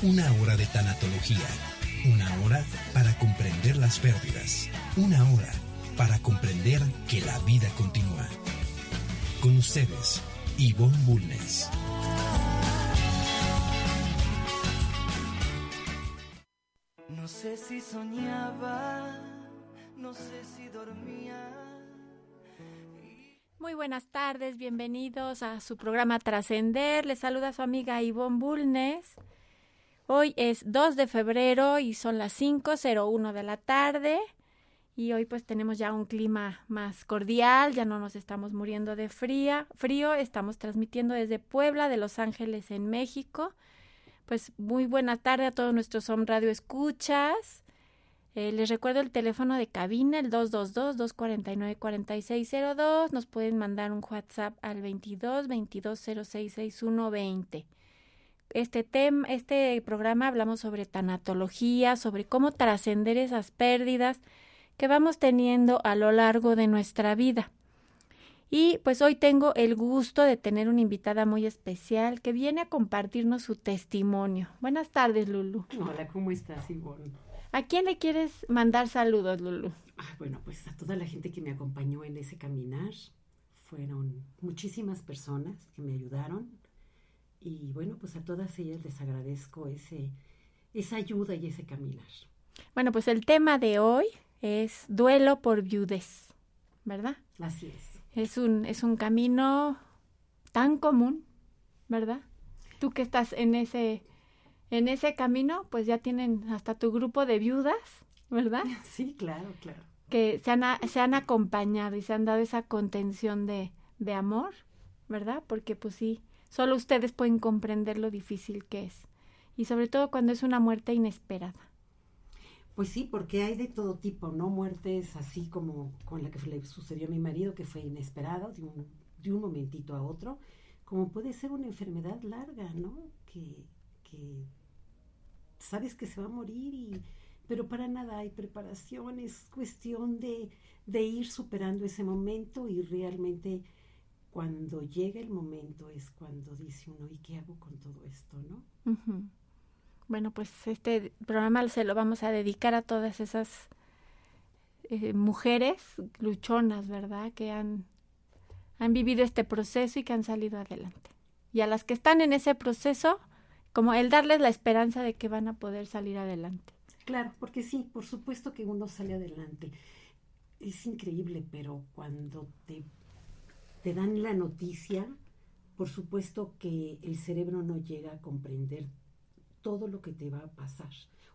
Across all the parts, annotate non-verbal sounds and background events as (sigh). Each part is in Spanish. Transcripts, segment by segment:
Una hora de tanatología. Una hora para comprender las pérdidas. Una hora para comprender que la vida continúa. Con ustedes, Ivonne Bulnes. No sé si soñaba, no sé si dormía. Muy buenas tardes, bienvenidos a su programa Trascender. Les saluda su amiga Ivonne Bulnes. Hoy es 2 de febrero y son las 5.01 de la tarde. Y hoy pues tenemos ya un clima más cordial, ya no nos estamos muriendo de fría, frío. Estamos transmitiendo desde Puebla, de Los Ángeles, en México. Pues muy buena tarde a todos nuestros Home Radio Escuchas. Eh, les recuerdo el teléfono de cabina, el 222-249-4602. Nos pueden mandar un WhatsApp al 22 22 0661 20. Este, tema, este programa hablamos sobre tanatología, sobre cómo trascender esas pérdidas que vamos teniendo a lo largo de nuestra vida. Y pues hoy tengo el gusto de tener una invitada muy especial que viene a compartirnos su testimonio. Buenas tardes, Lulu. Hola, ¿cómo estás, Ivonne? ¿A quién le quieres mandar saludos, Lulu? Ah, bueno, pues a toda la gente que me acompañó en ese caminar. Fueron muchísimas personas que me ayudaron. Y bueno, pues a todas ellas les agradezco ese, esa ayuda y ese caminar. Bueno, pues el tema de hoy es duelo por viudez, ¿verdad? Así es. Es un, es un camino tan común, ¿verdad? Tú que estás en ese, en ese camino, pues ya tienen hasta tu grupo de viudas, ¿verdad? (laughs) Sí, claro, claro. Que se han, se han acompañado y se han dado esa contención de, de amor, ¿verdad? Porque pues sí, solo ustedes pueden comprender lo difícil que es. Y sobre todo cuando es una muerte inesperada. Pues sí, porque hay de todo tipo, ¿no? Muertes así como con la que le sucedió a mi marido, que fue inesperado, de un, de un momentito a otro, como puede ser una enfermedad larga, ¿no? Que, que sabes que se va a morir, pero para nada hay preparación, es cuestión de, de ir superando ese momento y realmente cuando llega el momento es cuando dice uno, ¿y qué hago con todo esto, no? Bueno, pues este programa se lo vamos a dedicar a todas esas eh, mujeres luchonas, ¿verdad? Que han, han vivido este proceso y que han salido adelante. Y a las que están en ese proceso, como el darles la esperanza de que van a poder salir adelante. Claro, porque sí, por supuesto que uno sale adelante. Es increíble, pero cuando te, te dan la noticia, por supuesto que el cerebro no llega a comprender todo lo que te va a pasar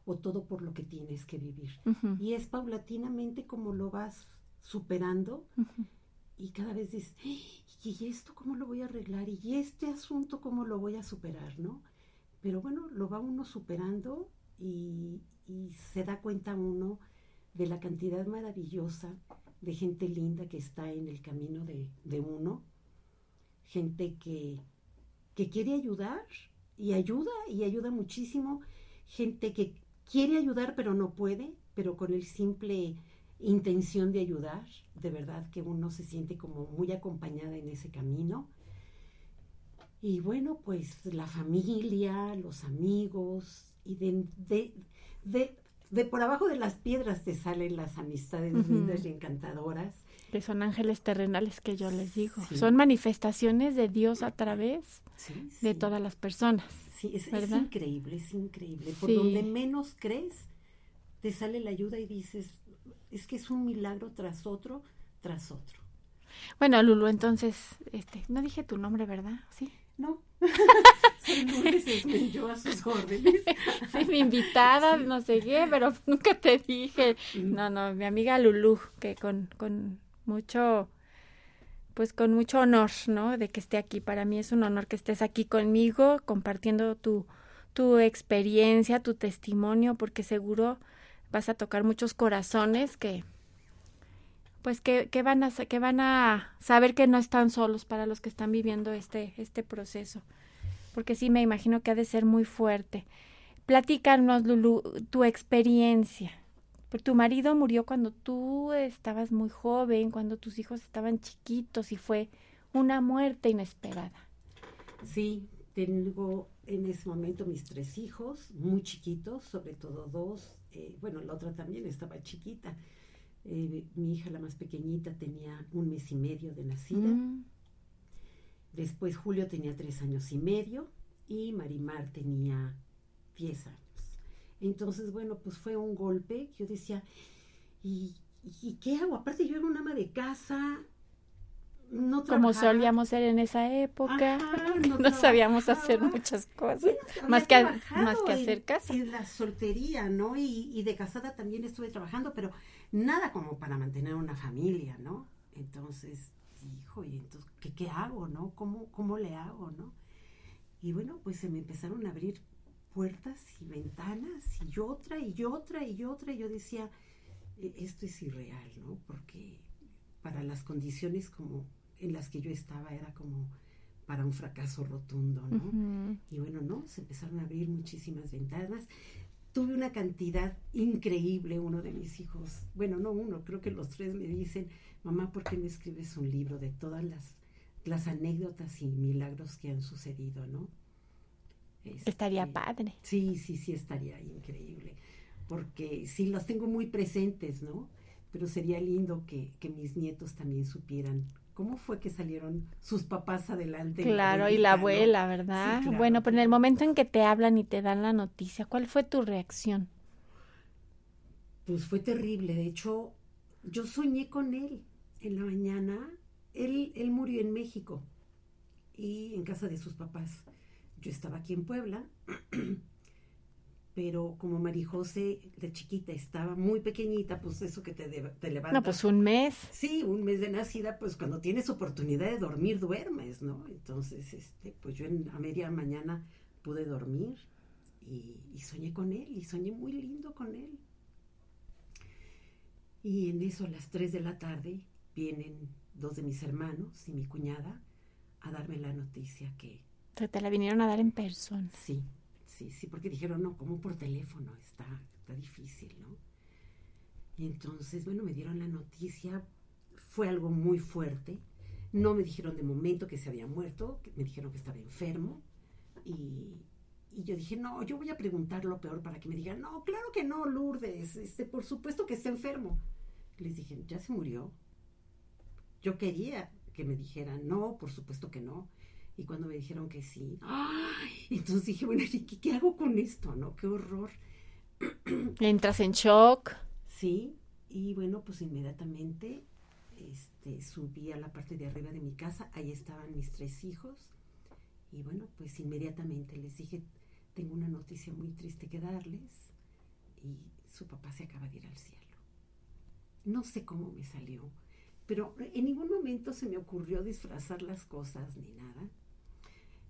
o todo por lo que tienes que vivir. Y es paulatinamente como lo vas superando y cada vez dices, "Ay, ¿y esto cómo lo voy a arreglar? ¿Y este asunto cómo lo voy a superar? ¿No? Pero bueno, lo va uno superando y, y se da cuenta uno de la cantidad maravillosa de gente linda que está en el camino de, de uno, gente que, que quiere ayudar y ayuda y ayuda muchísimo, gente que quiere ayudar pero no puede, pero con el simple intención de ayudar, de verdad que uno se siente como muy acompañada en ese camino. Y bueno, pues la familia, los amigos, y de, de, de, de por abajo de las piedras te salen las amistades lindas y encantadoras. Que son ángeles terrenales que yo les digo. Sí. Son manifestaciones de Dios a través Sí, de todas las personas. Sí, es, es increíble, es increíble. Por donde menos crees, te sale la ayuda y dices, es que es un milagro tras otro, tras otro. Bueno, Lulu, entonces, este, no dije tu nombre, ¿verdad? Sí. No, (laughs) yo a sus órdenes. (laughs) Sí, mi invitada, no sé qué, pero (laughs) nunca te dije. No, no, mi amiga Lulú, que con, con mucho, pues con mucho honor, ¿no? De que esté aquí. Para mí es un honor que estés aquí conmigo, compartiendo tu, tu experiencia, tu testimonio, porque seguro vas a tocar muchos corazones que, pues que, que van a que van a saber que no están solos para los que están viviendo este, este proceso. Porque sí me imagino que ha de ser muy fuerte. Platícanos, Lulu, tu experiencia. Tu marido murió cuando tú estabas muy joven, cuando tus hijos estaban chiquitos y fue una muerte inesperada. Sí, tengo en ese momento mis tres hijos, muy chiquitos, sobre todo dos. Eh, bueno, la otra también estaba chiquita. Eh, mi hija, la más pequeñita, tenía un mes y medio de nacida. Mm, Después Julio tenía tres años y medio y Marimar tenía diez años. Entonces, bueno, pues fue un golpe. Yo decía, ¿y, y qué hago? Aparte yo era una ama de casa, no como solíamos ser en esa época, Ajá, no, (laughs) no sabíamos hacer muchas cosas, Bueno, más que, más que hacer casa. En la soltería, ¿no? Y, y de casada también estuve trabajando, pero nada como para mantener una familia, ¿no? Entonces, hijo, ¿y entonces qué, qué hago, no? ¿Cómo, ¿Cómo le hago, no? Y bueno, pues se me empezaron a abrir puertas y ventanas y otra y otra y otra. Y yo decía, "E- esto es irreal, ¿no? Porque para las condiciones como en las que yo estaba era como para un fracaso rotundo, ¿no? Y bueno, no, se empezaron a abrir muchísimas ventanas. Tuve una cantidad increíble, uno de mis hijos, bueno, no uno, creo que los tres me dicen, mamá, ¿por qué no escribes un libro de todas las, las anécdotas y milagros que han sucedido, no? Este, Estaría padre. Sí, sí, sí, estaría increíble. Porque sí, los tengo muy presentes, ¿no? Pero sería lindo que, que mis nietos también supieran cómo fue que salieron sus papás adelante. Claro, y la abuela, ¿verdad? Sí, claro, bueno, pero en el momento en que te hablan y te dan la noticia, ¿cuál fue tu reacción? Pues fue terrible. De hecho, yo soñé con él en la mañana. Él, él murió en México y en casa de sus papás. Yo estaba aquí en Puebla, (clears throat) pero como María José de chiquita estaba muy pequeñita, pues eso que te, de- te levantas. No, pues un mes. Sí, un mes de nacida, pues cuando tienes oportunidad de dormir, duermes, ¿no? Entonces, este, pues yo en, a media mañana pude dormir y, y soñé con él, y soñé muy lindo con él. Y en eso, a las 3 de la tarde, vienen dos de mis hermanos y mi cuñada a darme la noticia que O sea, te la vinieron a dar en persona. Sí, sí, porque dijeron, no, como por teléfono, está, está difícil, ¿no? Y entonces, bueno, me dieron la noticia, fue algo muy fuerte. No me dijeron de momento que se había muerto, que me dijeron que estaba enfermo. Y, y yo dije, no, yo voy a preguntar lo peor para que me digan, no, claro que no, Lourdes, este, por supuesto que está enfermo. Les dije, ¿ya se murió? Yo quería que me dijeran, no, por supuesto que no. Y cuando me dijeron que sí, ¡ay! entonces dije, bueno, ¿y ¿qué, qué hago con esto? ¿No? Qué horror. (clears throat) Entras en shock. Sí, y bueno, pues inmediatamente este, subí a la parte de arriba de mi casa, ahí estaban mis tres hijos, y bueno, pues inmediatamente les dije, tengo una noticia muy triste que darles, y su papá se acaba de ir al cielo. No sé cómo me salió, pero en ningún momento se me ocurrió disfrazar las cosas ni nada.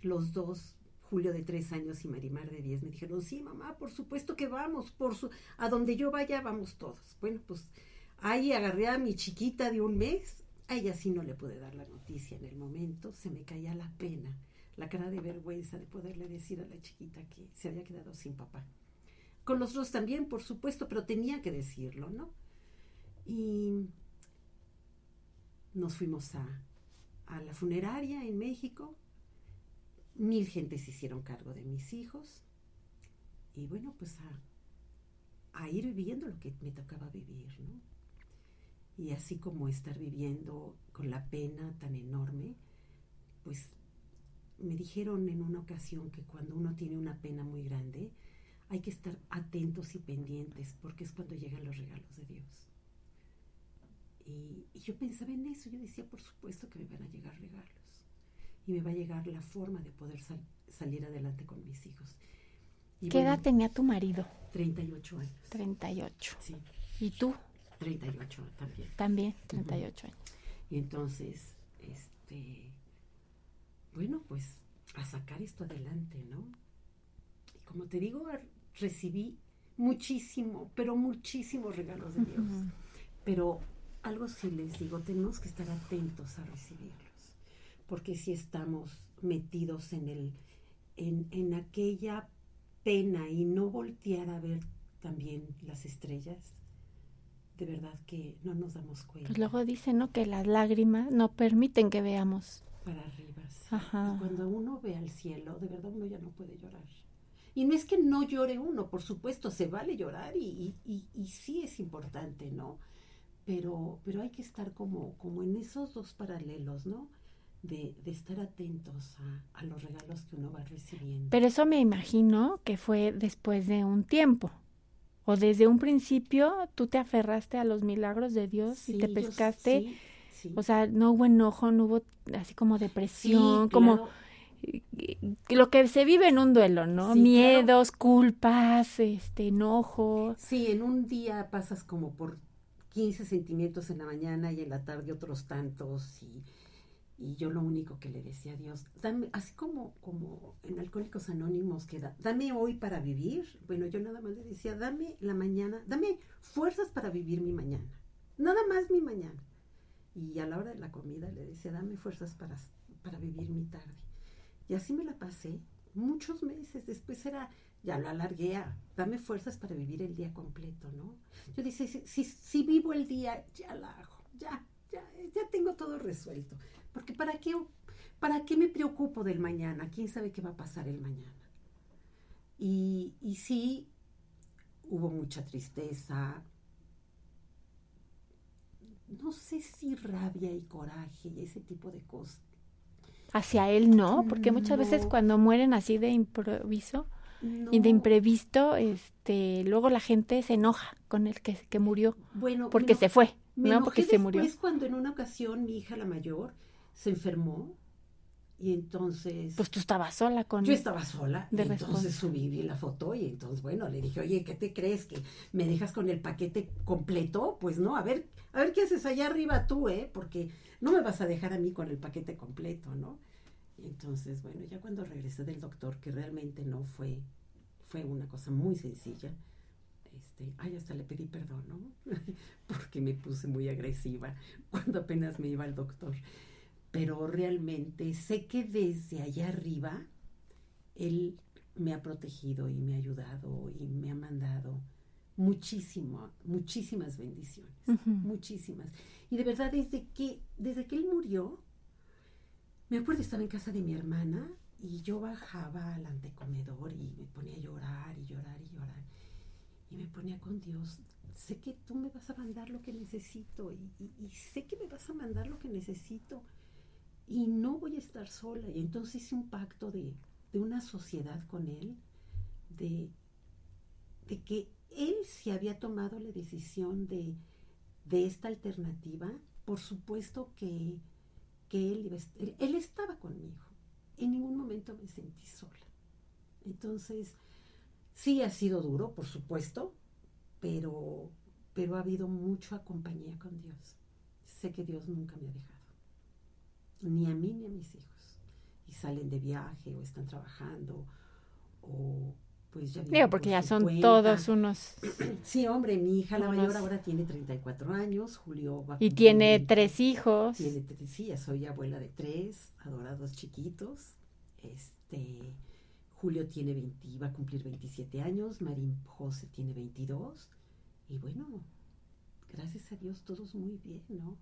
Los dos, Julio de tres años y Marimar de diez, me dijeron, sí, mamá, por supuesto que vamos, por su, a donde yo vaya vamos todos. Bueno, pues ahí agarré a mi chiquita de un mes, a ella sí no le pude dar la noticia en el momento, se me caía la pena, la cara de vergüenza de poderle decir a la chiquita que se había quedado sin papá. Con los dos también, por supuesto, pero tenía que decirlo, ¿no? Y nos fuimos a, a la funeraria en México. Mil gentes se hicieron cargo de mis hijos. Y bueno, pues a, ir viviendo lo que me tocaba vivir, ¿no? Y así como estar viviendo con la pena tan enorme, pues me dijeron en una ocasión que cuando uno tiene una pena muy grande, hay que estar atentos y pendientes porque es cuando llegan los regalos de Dios. Y, y yo pensaba en eso, yo decía, por supuesto que me van a llegar regalos y me va a llegar la forma de poder sal- salir adelante con mis hijos. Y ¿Qué bueno, edad tenía tu marido? 38 años. 38. Sí, ¿Y tú? 38 también. También, 38 años. Y entonces, este, bueno, pues a sacar esto adelante, ¿no? Y como te digo, recibí muchísimo, pero muchísimos regalos de Dios. Pero algo sí les digo, tenemos que estar atentos a recibirlos, porque si estamos metidos en el, en, en aquella pena y no voltear a ver también las estrellas, de verdad que no nos damos cuenta. Pues luego dicen, ¿no? Que las lágrimas no permiten que veamos. para arriba. sí. Ajá. Y cuando uno ve al cielo, de verdad uno ya no puede llorar. Y no es que no llore uno, por supuesto, se vale llorar y, y, y- y sí es importante, ¿no? Pero, pero hay que estar como, como en esos dos paralelos, ¿no? De, de estar atentos a, a los regalos que uno va recibiendo. Pero eso me imagino que fue después de un tiempo. O desde un principio tú te aferraste a los milagros de Dios y te yo- pescaste. sí, sí. O sea, no hubo enojo, no hubo así como depresión, como claro. lo que se vive en un duelo, ¿no? Sí, Miedos, culpas, este, enojo. Sí, en un día pasas como por 15 sentimientos en la mañana y en la tarde otros tantos y, y yo lo único que le decía a Dios, dame, así como, como en Alcohólicos Anónimos que da, dame hoy para vivir, bueno, yo nada más le decía, dame la mañana, dame fuerzas para vivir mi mañana, nada más mi mañana. Y a la hora de la comida le decía, dame fuerzas para, para vivir mi tarde. Y así me la pasé muchos meses. Después era, ya lo alargué a, dame fuerzas para vivir el día completo, ¿no? Yo dije, si, si, si vivo el día, ya la hago, ya, ya, ya tengo todo resuelto. Porque ¿para qué, ¿para qué me preocupo del mañana? ¿Quién sabe qué va a pasar el mañana? Y, y sí, hubo mucha tristeza, no sé si rabia y coraje y ese tipo de cosas. Hacia él no, porque muchas veces cuando mueren así de improviso y de imprevisto, este, luego la gente se enoja con el que, que murió Bueno, porque se fue, me ¿no? Porque se murió. después cuando en una ocasión mi hija la mayor se enfermó y entonces Pues tú estabas sola con yo estaba sola y de entonces responsa. subí vi la foto y entonces bueno le dije oye qué te crees que me dejas con el paquete completo pues no a ver a ver qué haces allá arriba tú eh porque no me vas a dejar a mí con el paquete completo no y entonces bueno ya cuando regresé del doctor que realmente no fue fue una cosa muy sencilla este, ay, hasta le pedí perdón, ¿no? (laughs) Porque me puse muy agresiva cuando apenas me iba al doctor. Pero realmente sé que desde allá arriba él me ha protegido y me ha ayudado y me ha mandado muchísimo, muchísimas bendiciones, muchísimas. Y de verdad desde que desde que él murió, me acuerdo estaba en casa de mi hermana y yo bajaba al antecomedor y me ponía a llorar y llorar y llorar y me ponía con Dios. Sé que tú me vas a mandar lo que necesito y, y- y sé que me vas a mandar lo que necesito y no voy a estar sola. Y entonces hice un pacto de, de una sociedad con él, de, de que él se había tomado la decisión de, de esta alternativa, por supuesto que, que él, él, él estaba conmigo. En ningún momento me sentí sola. Entonces, sí ha sido duro, por supuesto, pero, pero ha habido mucha compañía con Dios. Sé que Dios nunca me ha dejado, ni a mí ni a mis hijos. Y salen de viaje o están trabajando o pues ya Digo, porque por ya son cuenta. todos unos... (clears throat) Sí, hombre, mi hija la Unos- mayor ahora tiene 34 años, Julio va Y tiene 20. tres hijos. Tiene tres, sí, ya soy abuela de tres, adorados chiquitos. Este, Julio tiene 20, va a cumplir 27 años, Marín José tiene 22. Y bueno, gracias a Dios todos muy bien, ¿no?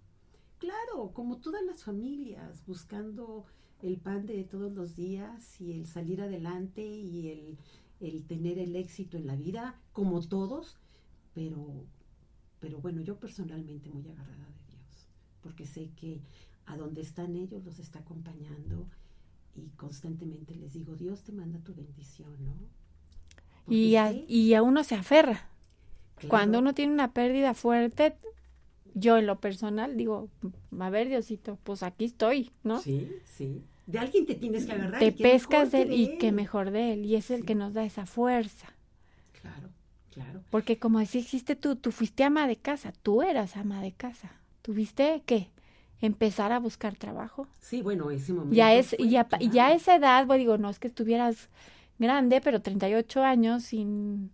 Claro, como todas las familias, buscando el pan de todos los días y el salir adelante y el, el tener el éxito en la vida, como todos, pero, pero bueno, yo personalmente muy agarrada de Dios, porque sé que a donde están ellos los está acompañando y constantemente les digo, Dios te manda tu bendición, ¿no? Porque Y a, y a uno se aferra. claro, Cuando uno tiene una pérdida fuerte, yo en lo personal digo, a ver Diosito, pues aquí estoy, ¿no? Sí, sí. De alguien te tienes que agarrar. Te y pescas de él y que mejor de él. Y es el que nos da esa fuerza. Claro, claro. Porque como dijiste tú, tú fuiste ama de casa, tú eras ama de casa. Tuviste, ¿qué? empezar a buscar trabajo. Sí, bueno, ese momento. Ya es, fue, ya, claro. ya a esa edad, pues digo, no es que estuvieras grande, pero 38 años sin,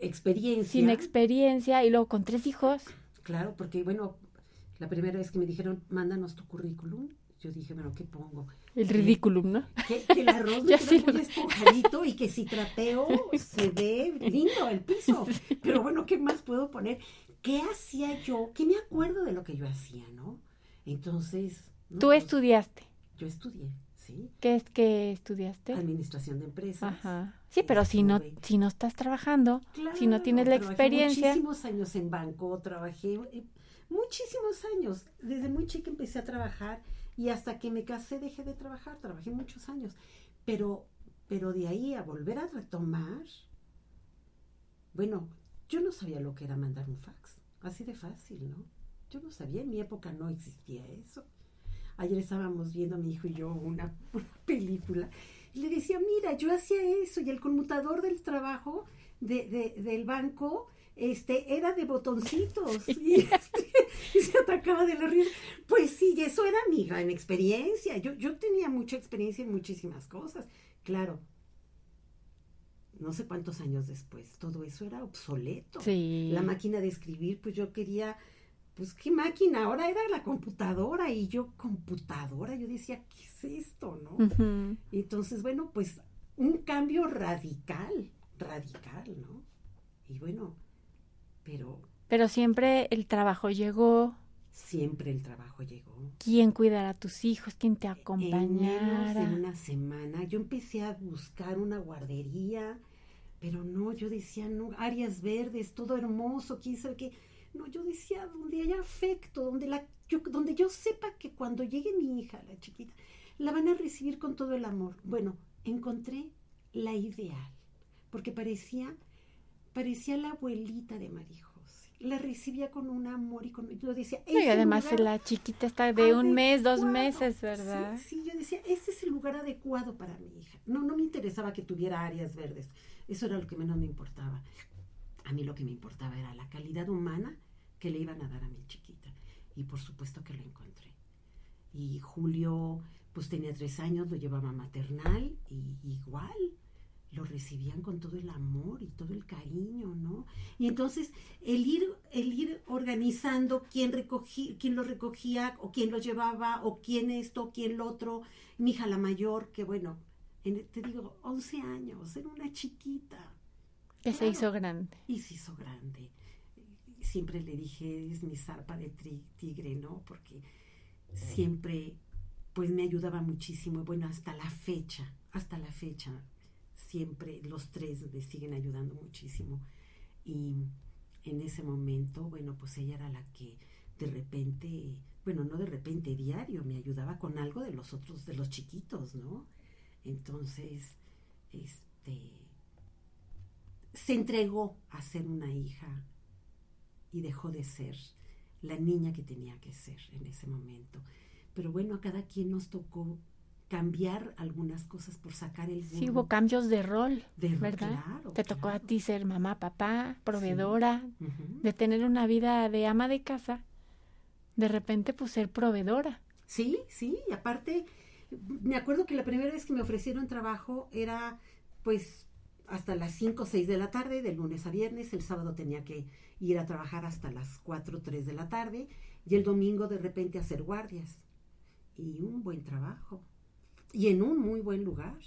Experiencia. sin experiencia y luego con tres hijos. Claro, porque bueno, la primera vez que me dijeron, mándanos tu currículum, yo dije, bueno, ¿qué pongo? El ridículum, ¿no? Que, que el arroz me queda muy esponjadito y que si trapeo (laughs) se ve lindo el piso. (laughs) Pero bueno, ¿qué más puedo poner? ¿Qué hacía yo? ¿Qué me acuerdo de lo que yo hacía, no? Entonces... no, Tú pues, estudiaste. Yo estudié, sí. ¿Qué es que estudiaste? Administración de empresas. Ajá. Sí, pero si no, si no estás trabajando, si no tienes la experiencia, Muchísimos años en banco, trabajé eh, muchísimos años. Desde muy chica empecé a trabajar y hasta que me casé dejé de trabajar. Trabajé muchos años. Pero, pero de ahí a volver a retomar, bueno, yo no sabía lo que era mandar un fax. Así de fácil, ¿no? Yo no sabía, en mi época no existía eso. Ayer estábamos viendo mi hijo y yo una, (laughs) una película y le decía, mira, yo hacía eso y el conmutador del trabajo de, de- del banco este era de botoncitos y, este, (laughs) y se atacaba de la risa. Pues sí, eso era mi gran experiencia. Yo, yo tenía mucha experiencia en muchísimas cosas. Claro, no sé cuántos años después, todo eso era obsoleto. sí. La máquina de escribir, pues yo quería, pues qué máquina, ahora era la computadora y yo computadora, yo decía, ¿qué es esto, no? Entonces, bueno, pues un cambio radical, radical, ¿no? Y bueno, pero Pero siempre el trabajo llegó, siempre el trabajo llegó. quién cuidara a tus hijos, quién te En menos acompañara. de una semana yo empecé a buscar una guardería, pero no, yo decía, no, áreas verdes, todo hermoso, quién sabe qué. No, yo decía, donde haya afecto, donde, la, yo, donde yo sepa que cuando llegue mi hija, la chiquita, la van a recibir con todo el amor. Bueno, encontré la ideal, porque parecía, parecía la abuelita de Marijos. La recibía con un amor y con... Yo decía, No, y "Ese además lugar la chiquita está de un mes, dos adecuado". meses, ¿verdad? Sí, sí, yo decía, este es el lugar adecuado para mi hija. No, no me interesaba que tuviera áreas verdes. Eso era lo que menos me importaba. A mí lo que me importaba era la calidad humana que le iban a dar a mi chiquita. Y por supuesto que lo encontré. Y Julio, pues tenía tres años, lo llevaba maternal y igual lo recibían con todo el amor y todo el cariño, ¿no? Y entonces el ir, el ir organizando quién recogía, quién lo recogía, o quién lo llevaba, o quién esto, quién lo otro, mi hija la mayor, que bueno, en- te digo, 11 años, era una chiquita, Que se hizo grande. y se hizo grande. Siempre le dije, es mi zarpa de tri- tigre, ¿no? Porque siempre, pues me ayudaba muchísimo. Y bueno, hasta la fecha, hasta la fecha, siempre los tres me siguen ayudando muchísimo. Y en ese momento, bueno, pues ella era la que de repente, bueno, no de repente, diario, me ayudaba con algo de los otros, de los chiquitos, ¿no? Entonces, este, se entregó a ser una hija y dejó de ser la niña que tenía que ser en ese momento. Pero bueno, a cada quien nos tocó cambiar algunas cosas por sacar el Sí, hubo cambios de rol, de rol, ¿verdad? claro, Te tocó a ti ser mamá, papá, proveedora, de tener una vida de ama de casa, de repente pues ser proveedora. Sí, sí, y aparte, me acuerdo que la primera vez que me ofrecieron trabajo era pues hasta las 5 o 6 de la tarde, de lunes a viernes, el sábado tenía que ir a trabajar hasta las 4 o 3 de la tarde y el domingo de repente hacer guardias. Y un buen trabajo. Y en un muy buen lugar.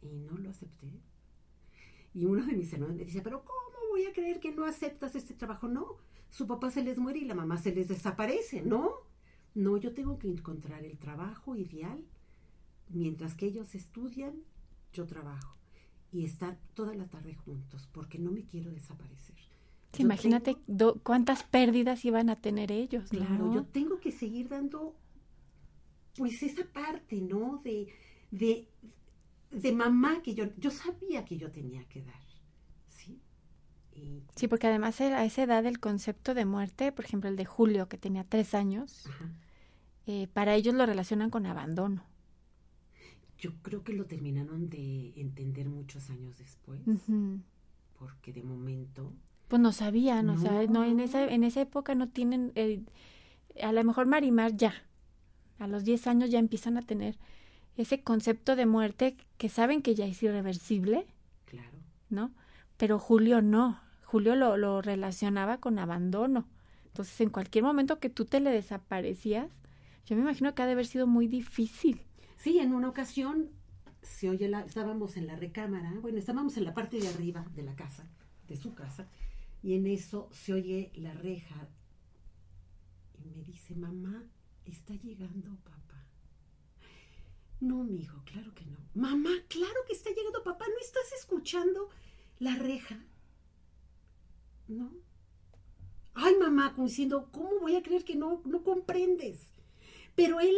Y no lo acepté. Y uno de mis hermanos me dice, pero ¿cómo voy a creer que no aceptas este trabajo? No, su papá se les muere y la mamá se les desaparece, ¿no? No, yo tengo que encontrar el trabajo ideal. Mientras que ellos estudian, yo trabajo. Y estar toda la tarde juntos, porque no me quiero desaparecer. Sí, imagínate tengo- do- cuántas pérdidas iban a tener ellos, Claro, ¿no? yo tengo que seguir dando, pues esa parte, ¿no? De, de, de mamá que yo, yo sabía que yo tenía que dar, ¿sí? Y, Sí, porque además a esa edad el concepto de muerte, por ejemplo el de Julio, que tenía tres años, eh, para ellos lo relacionan con abandono. Yo creo que lo terminaron de entender muchos años después, porque de momento, Pues no sabían, o sea, no, en No. esa, en esa época no tienen, eh, a lo mejor Marimar ya, A los 10 años ya empiezan a tener ese concepto de muerte que saben que ya es irreversible, Claro. ¿no? Pero Julio no. Julio lo, lo relacionaba con abandono. Entonces, en cualquier momento que tú te le desaparecías, yo me imagino que ha de haber sido muy difícil. Sí, en una ocasión se oye la, estábamos en la recámara, bueno, estábamos en la parte de arriba de la casa, de su casa, y en eso se oye la reja y me dice, mamá, está llegando papá. No, mijo, claro que no. Mamá, claro que está llegando papá, ¿no estás escuchando la reja? No. Ay, mamá, como diciendo, ¿cómo voy a creer que no, no comprendes? Pero él,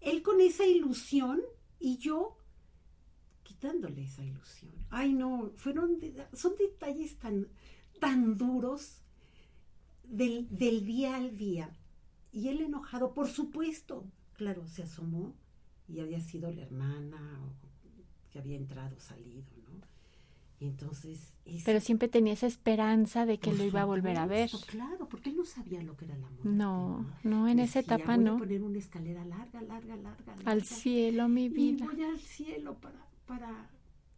él con esa ilusión y yo quitándole esa ilusión. Ay, no, fueron, son detalles tan, tan duros del, del día al día. Y él enojado, por supuesto, claro, se asomó y había sido la hermana o que había entrado, salido, entonces... es- Pero siempre tenía esa esperanza de que por lo iba a volver a ver. Claro, porque él no sabía lo que era la muerte. No, no, en esa etapa voy no. a poner una escalera larga, larga, larga. Al cielo, mi Y vida. voy al cielo para, para,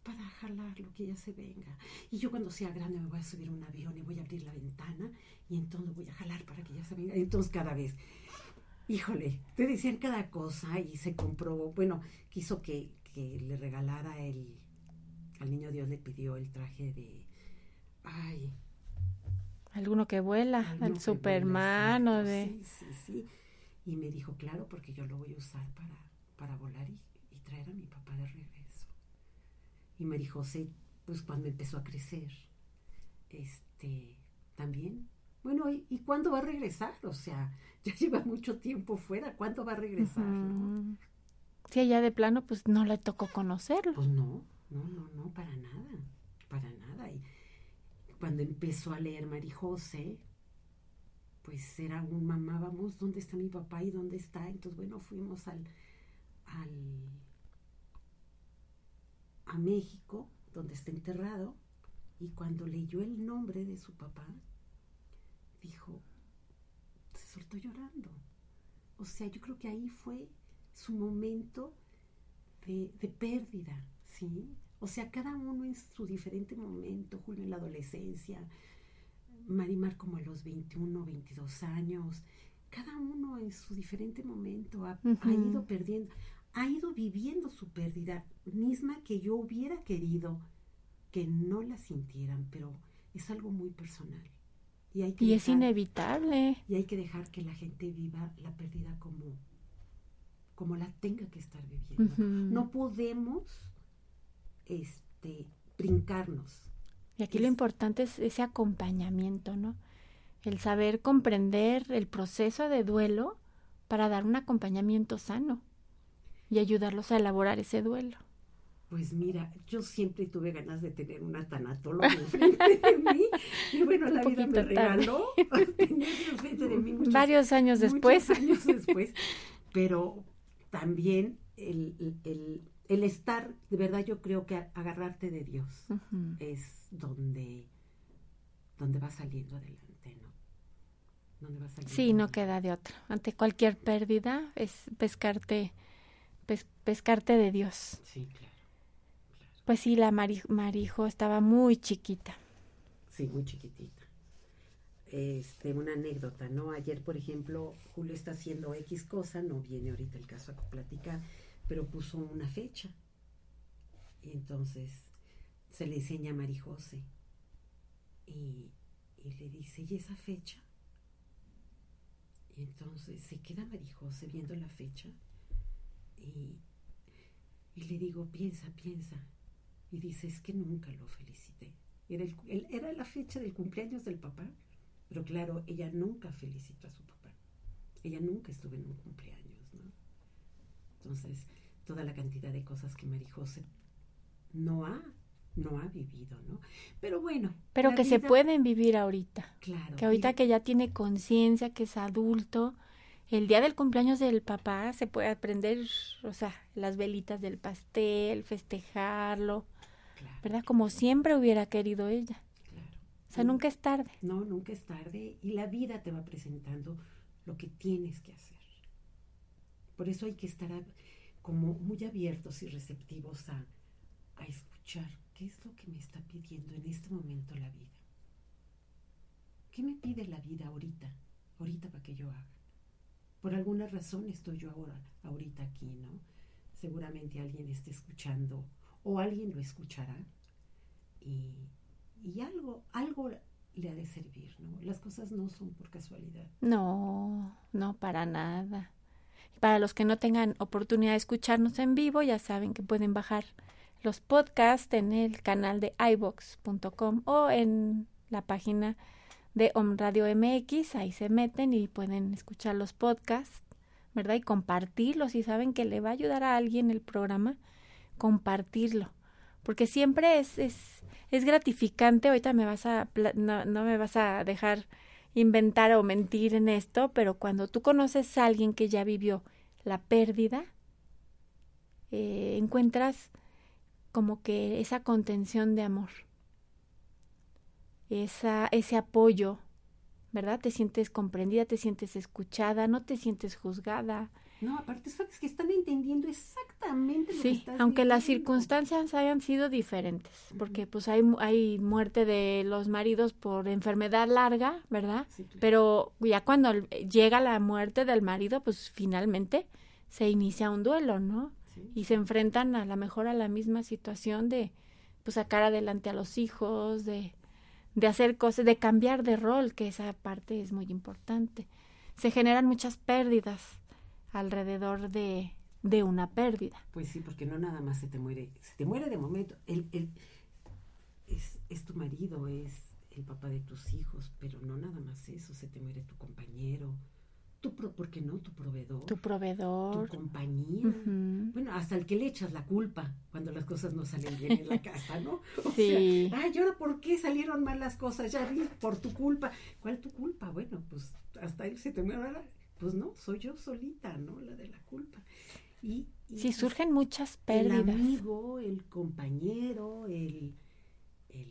para jalar lo que ya se venga. Y yo cuando sea grande me voy a subir a un avión y voy a abrir la ventana y entonces voy a jalar para que ya se venga. Entonces cada vez, híjole, te decían cada cosa y se comprobó. Bueno, quiso que, que le regalara el, al niño Dios le pidió el traje de, ay, Alguno que vuela, al Superman vuela, o de... Sí, sí, sí. Y me dijo, claro, porque yo lo voy a usar para, para volar y, y traer a mi papá de regreso. Y María José, pues cuando empezó a crecer, este, también. Bueno, ¿y, y cuándo va a regresar? O sea, (laughs) ya lleva mucho tiempo fuera. ¿Cuándo va a regresar? no? Ujú. Sí, ella de plano, pues no le tocó conocerlo. Pues no, no, no, no, para nada, para nada. Y cuando empezó a leer María José, pues era un mamá, vamos, ¿dónde está mi papá y dónde está? Entonces, bueno, fuimos al, al a México, donde está enterrado, y cuando leyó el nombre de su papá, dijo, se soltó llorando. O sea, yo creo que ahí fue su momento de, de pérdida, ¿sí? O sea, cada uno en su diferente momento, Julio en la adolescencia, Marimar como a los 21, 22 años, cada uno en su diferente momento ha, ido perdiendo, ha ido viviendo su pérdida, misma que yo hubiera querido que no la sintieran, pero es algo muy personal. Y, hay que Y es inevitable. y hay que dejar que la gente viva la pérdida como, como la tenga que estar viviendo. No podemos este, brincarnos. Y aquí lo importante es ese acompañamiento, ¿no? El saber comprender el proceso de duelo para dar un acompañamiento sano y ayudarlos a elaborar ese duelo. Pues mira, yo siempre tuve ganas de tener una tanatóloga enfrente (laughs) de mí. Y bueno, la vida me regaló (laughs) enfrente de mí muchos, Varios años muchos después. años después. Pero también el, el- el- estar, de verdad yo creo que agarrarte de Dios. Es donde, donde va saliendo adelante, ¿no? Donde va saliendo Sí, no queda de otra. Ante cualquier pérdida es pescarte, pes- pescarte de Dios. Sí, claro. Pues sí, la Mari- Marijo estaba muy chiquita. Sí, muy chiquitita. Este, una anécdota, ¿no? Ayer, por ejemplo, Julio está haciendo X cosa, no viene ahorita el caso a platicar, pero puso una fecha. Y entonces se le enseña a Marijose. Y, y le dice, ¿y esa fecha? Y entonces se queda Marijose viendo la fecha. Y, y le digo, piensa, piensa. Y dice, es que nunca lo felicité. Era, el- era la fecha del cumpleaños del papá, pero claro, ella nunca felicitó a su papá. Ella nunca estuvo en un cumpleaños. Entonces, toda la cantidad de cosas que Marijose no ha, no ha vivido, ¿no? Pero bueno. Pero que se pueden vivir ahorita. Claro. Que ahorita y- que ya tiene conciencia, que es adulto, el día del cumpleaños del papá se puede aprender, o sea, las velitas del pastel, festejarlo, claro, ¿verdad? Como siempre hubiera querido ella. claro. O sea, nunca es tarde. No, nunca es tarde y la vida te va presentando lo que tienes que hacer. Por eso hay que estar como muy abiertos y receptivos a, a escuchar qué es lo que me está pidiendo en este momento la vida. ¿Qué me pide la vida ahorita? Ahorita para que yo haga. Por alguna razón estoy yo ahora, ahorita aquí, ¿no? Seguramente alguien esté escuchando o alguien lo escuchará y, y algo, algo le ha de servir, ¿no? Las cosas no son por casualidad. No, no, para nada. Para los que no tengan oportunidad de escucharnos en vivo, ya saben que pueden bajar los podcasts en el canal de ibox.com o en la página de Om Radio MX, ahí se meten y pueden escuchar los podcasts, ¿verdad? Y compartirlos, si saben que le va a ayudar a alguien el programa, compartirlo, porque siempre es, es, es gratificante, ahorita me vas a, no, no me vas a dejar inventar o mentir en esto, pero cuando tú conoces a alguien que ya vivió la pérdida, eh, encuentras como que esa contención de amor, esa, ese apoyo, ¿verdad? Te sientes comprendida, te sientes escuchada, no te sientes juzgada. No, aparte sabes que están entendiendo exactamente lo que Sí, estás aunque las circunstancias hayan sido diferentes, porque pues hay, hay muerte de los maridos por enfermedad larga, ¿verdad? Sí, claro. Pero ya cuando llega la muerte del marido, pues finalmente se inicia un duelo, ¿no? Sí. Y se enfrentan a lo mejor a la misma situación de pues sacar adelante a los hijos, de, de hacer cosas, de cambiar de rol, que esa parte es muy importante. Se generan muchas pérdidas alrededor de, de una pérdida. Pues sí, porque no nada más se te muere, se te muere de momento. El, el- es, es tu marido, es el papá de tus hijos, pero no nada más eso, se te muere tu compañero, tu pro, ¿por qué no? Tu proveedor, Tu tu proveedor. compañía. Ujú. Bueno, hasta el que le echas la culpa cuando las cosas no salen bien en la (laughs) casa, ¿no? O Sí. sea, ay, ¿y ahora por qué salieron mal las cosas? Ya vi, por tu culpa. ¿Cuál tu culpa? Bueno, pues hasta él se te muere. Pues no, soy yo solita, ¿no? La de la culpa. Y, y Sí, pues, surgen muchas el pérdidas. amigo, el compañero, el, el,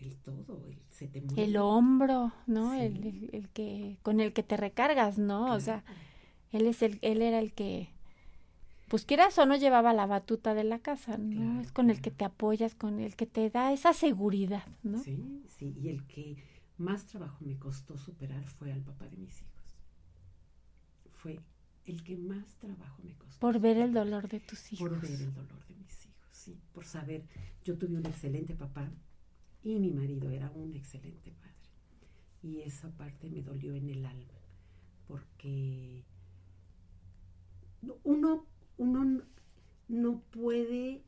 el todo, el se te muere. El hombro, ¿no? Sí. El, el- el que con el que te recargas, ¿no? O sea, él es el él era el que pues quieras o no llevaba la batuta de la casa, ¿no? Claro, es con el que te apoyas, con el que te da esa seguridad, ¿no? Sí, sí, y el que más trabajo me costó superar fue al papá de mis hijos. Fue el que más trabajo me costó. Por ver el dolor de tus hijos. Por ver el dolor de mis hijos, sí. Por saber, yo tuve un excelente papá y mi marido era un excelente padre. Y esa parte me dolió en el alma, porque uno, uno no puede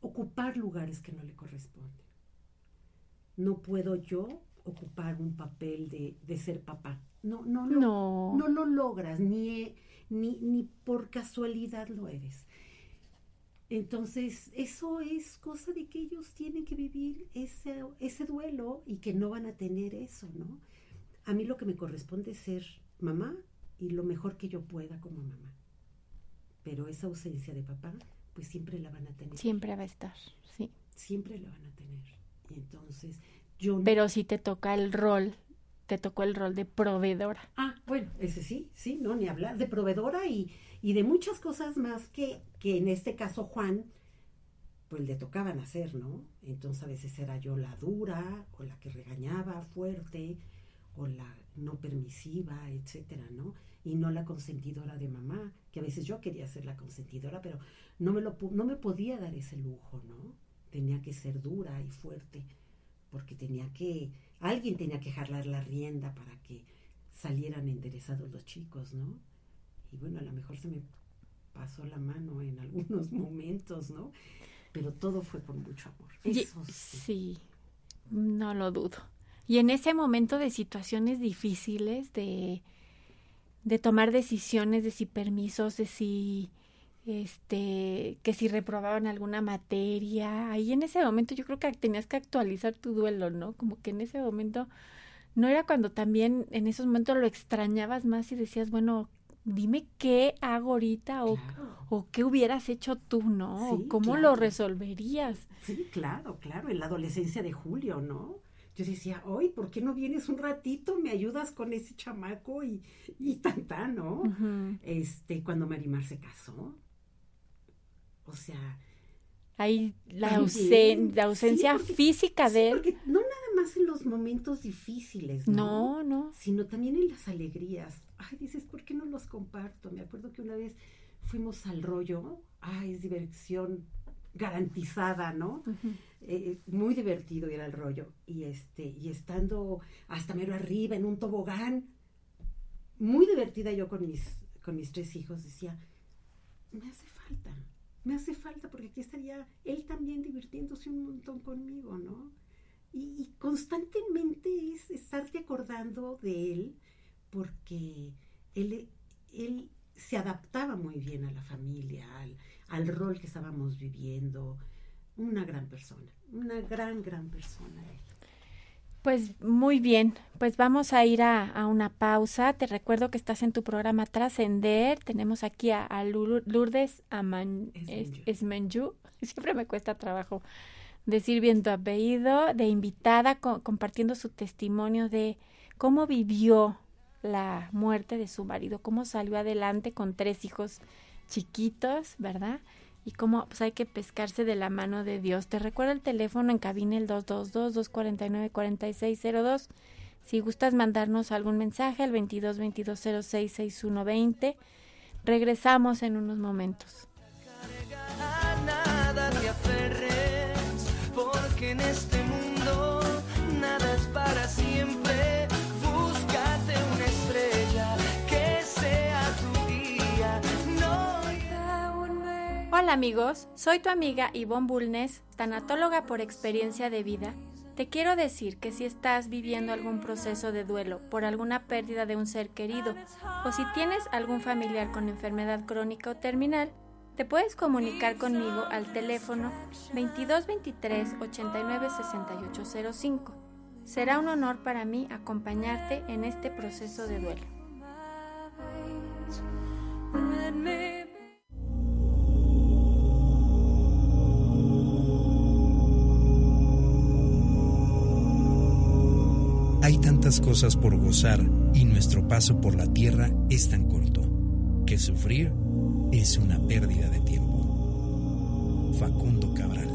ocupar lugares que no le corresponden. No puedo yo ocupar un papel de, de ser papá. No, no, lo- No. no lo logras, ni, ni, ni por casualidad lo eres. Entonces, eso es cosa de que ellos tienen que vivir ese, ese duelo y que no van a tener eso, ¿no? A mí lo que me corresponde es ser mamá y lo mejor que yo pueda como mamá. Pero esa ausencia de papá, pues siempre la van a tener. Siempre va a estar, sí. Siempre la van a tener. Y entonces, yo no- Pero sí te toca el rol, te tocó el rol de proveedora. Ah, bueno, ese sí, sí, no, ni hablar de proveedora y, y de muchas cosas más que, que en este caso Juan, pues le tocaban hacer, ¿no? Entonces a veces era yo la dura o la que regañaba fuerte o la no permisiva, etcétera, ¿no? Y no la consentidora de mamá, que a veces yo quería ser la consentidora, pero no me, lo, no me podía dar ese lujo, ¿no? Tenía que ser dura y fuerte, porque tenía que, alguien tenía que jalar la rienda para que salieran enderezados los chicos, ¿no? Y bueno, a lo mejor se me pasó la mano en (laughs) algunos momentos, ¿no? Pero todo fue con mucho amor. Y- Eso sí. sí, no lo dudo. Y en ese momento de situaciones difíciles, de, de tomar decisiones, de si permisos, de si este que si reprobaban alguna materia, ahí en ese momento yo creo que tenías que actualizar tu duelo, ¿no? Como que en ese momento no era cuando también en esos momentos lo extrañabas más y decías, bueno, dime qué hago ahorita o, Claro. o qué hubieras hecho tú, ¿no? Sí, cómo claro. lo resolverías. Sí, claro, claro, en la adolescencia de Julio, ¿no? yo decía, hoy, ¿por qué no vienes un ratito? Me ayudas con ese chamaco y, y tanta, ¿no? Este, cuando Marimar se casó. O sea. Ahí la, ausencia física de él. Porque no nada más en los momentos difíciles, ¿no? No, no. Sino también en las alegrías. Ay, dices, ¿por qué no los comparto? Me acuerdo que una vez fuimos al rollo. Ay, es diversión garantizada, ¿no? Eh, muy divertido ir al rollo. Y este, y estando hasta mero arriba en un tobogán, muy divertida yo con mis, con mis tres hijos, decía, me hace falta, me hace falta porque aquí estaría él también divirtiéndose un montón conmigo, ¿no? Y, constantemente es estarte acordando de él porque él, él se adaptaba muy bien a la familia, al, al rol que estábamos viviendo. Una gran persona, una gran, gran persona. Pues muy bien, pues vamos a ir a, una pausa. Te recuerdo que estás en tu programa Trascender. Tenemos aquí a, Lourdes Aman. (laughs) Siempre me cuesta trabajo decir bien tu apellido, de invitada compartiendo su testimonio de cómo vivió la muerte de su marido, cómo salió adelante con tres hijos chiquitos, ¿verdad? Y cómo pues, hay que pescarse de la mano de Dios. Te recuerdo el teléfono en cabina el 222-249-4602. Si gustas mandarnos algún mensaje al 22 22 06 Regresamos en unos momentos. porque en este Hola amigos, soy tu amiga Yvonne Bulnes, tanatóloga por experiencia de vida. Te quiero decir que si estás viviendo algún proceso de duelo por alguna pérdida de un ser querido o si tienes algún familiar con enfermedad crónica o terminal, te puedes comunicar conmigo al teléfono 2223 89 6805. Será un honor para mí acompañarte en este proceso de duelo. Hay tantas cosas por gozar y nuestro paso por la tierra es tan corto que sufrir es una pérdida de tiempo. Facundo Cabral.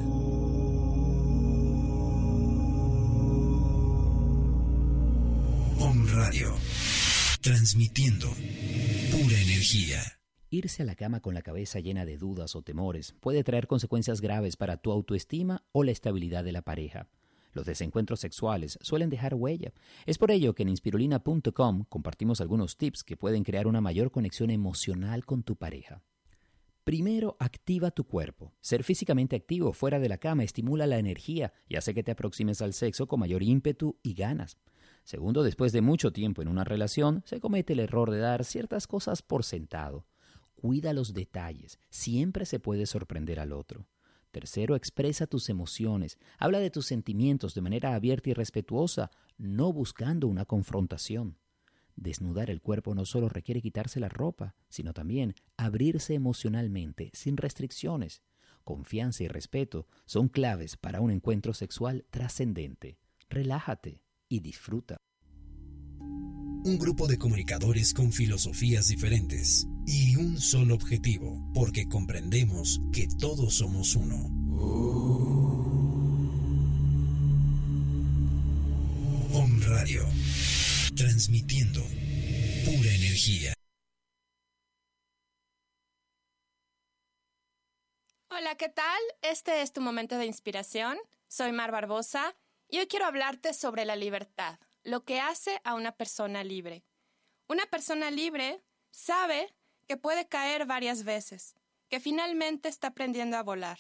Om Radio. Transmitiendo pura energía. Irse a la cama con la cabeza llena de dudas o temores puede traer consecuencias graves para tu autoestima o la estabilidad de la pareja. Los desencuentros sexuales suelen dejar huella. Es por ello que en inspirulina.com compartimos algunos tips que pueden crear una mayor conexión emocional con tu pareja. Primero, activa tu cuerpo. Ser físicamente activo fuera de la cama estimula la energía y hace que te aproximes al sexo con mayor ímpetu y ganas. Segundo, después de mucho tiempo en una relación, se comete el error de dar ciertas cosas por sentado. Cuida los detalles, siempre se puede sorprender al otro. Tercero, expresa tus emociones. Habla de tus sentimientos de manera abierta y respetuosa, no buscando una confrontación. Desnudar el cuerpo no solo requiere quitarse la ropa, sino también abrirse emocionalmente, sin restricciones. Confianza y respeto son claves para un encuentro sexual trascendente. Relájate y disfruta un grupo de comunicadores con filosofías diferentes y un solo objetivo, porque comprendemos que todos somos uno. Om Radio, transmitiendo pura energía. Hola, ¿qué tal? Este es tu momento de inspiración. Soy Mar Barbosa y hoy quiero hablarte sobre la libertad lo que hace a una persona libre. Una persona libre sabe que puede caer varias veces, que finalmente está aprendiendo a volar,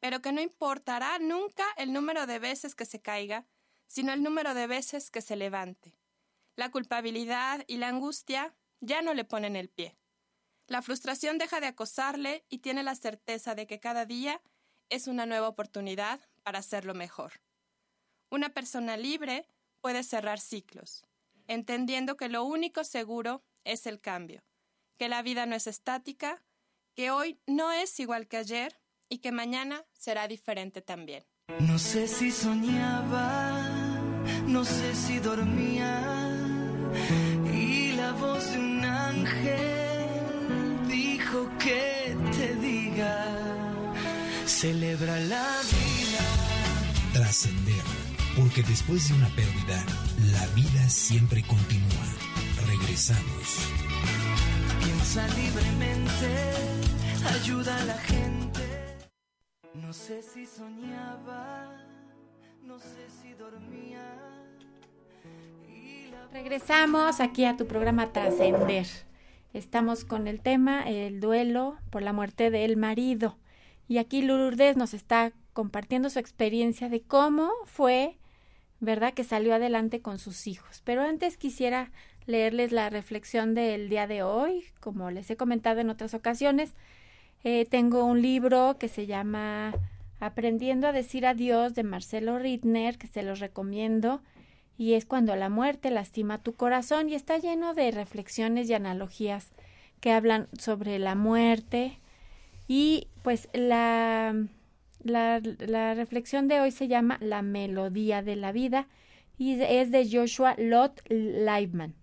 pero que no importará nunca el número de veces que se caiga, sino el número de veces que se levante. La culpabilidad y la angustia ya no le ponen el pie. La frustración deja de acosarle y tiene la certeza de que cada día es una nueva oportunidad para hacerlo mejor. Una persona libre puede cerrar ciclos, entendiendo que lo único seguro es el cambio, que la vida no es estática, que hoy no es igual que ayer y que mañana será diferente también. No sé si soñaba, no sé si dormía y la voz de un ángel dijo que te diga, celebra la vida. Trascender, porque después de una pérdida, la vida siempre continúa. Regresamos. Piensa libremente, ayuda a la gente. No sé si soñaba, no sé si dormía. Regresamos aquí a tu programa Trascender. Estamos con el tema el duelo por la muerte del marido. Y aquí Lourdes nos está compartiendo su experiencia de cómo fue, ¿verdad?, que salió adelante con sus hijos. Pero antes quisiera leerles la reflexión del día de hoy. Como les he comentado en otras ocasiones, eh, tengo un libro que se llama Aprendiendo a decir adiós de Marcelo Rittner, que se los recomiendo y es cuando la muerte lastima tu corazón y está lleno de reflexiones y analogías que hablan sobre la muerte y pues la, la, la reflexión de hoy se llama La melodía de la vida y es de Joshua Lott Leibman.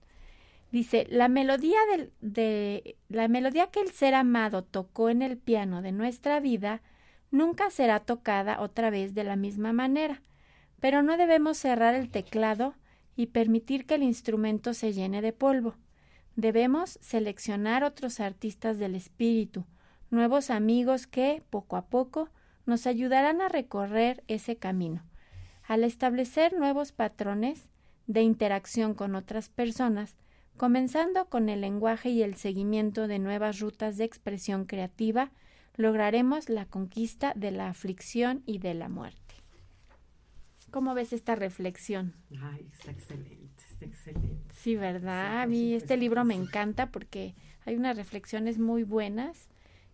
Dice, la melodía de, la melodía que el ser amado tocó en el piano de nuestra vida nunca será tocada otra vez de la misma manera pero no debemos cerrar el teclado y permitir que el instrumento se llene de polvo. Debemos seleccionar otros artistas del espíritu, nuevos amigos que, poco a poco, nos ayudarán a recorrer ese camino. Al establecer nuevos patrones de interacción con otras personas, comenzando con el lenguaje y el seguimiento de nuevas rutas de expresión creativa, lograremos la conquista de la aflicción y de la muerte. ¿Cómo ves esta reflexión? Ay, está excelente, está excelente. Sí, ¿verdad? Sí, A mí este libro me encanta porque hay unas reflexiones muy buenas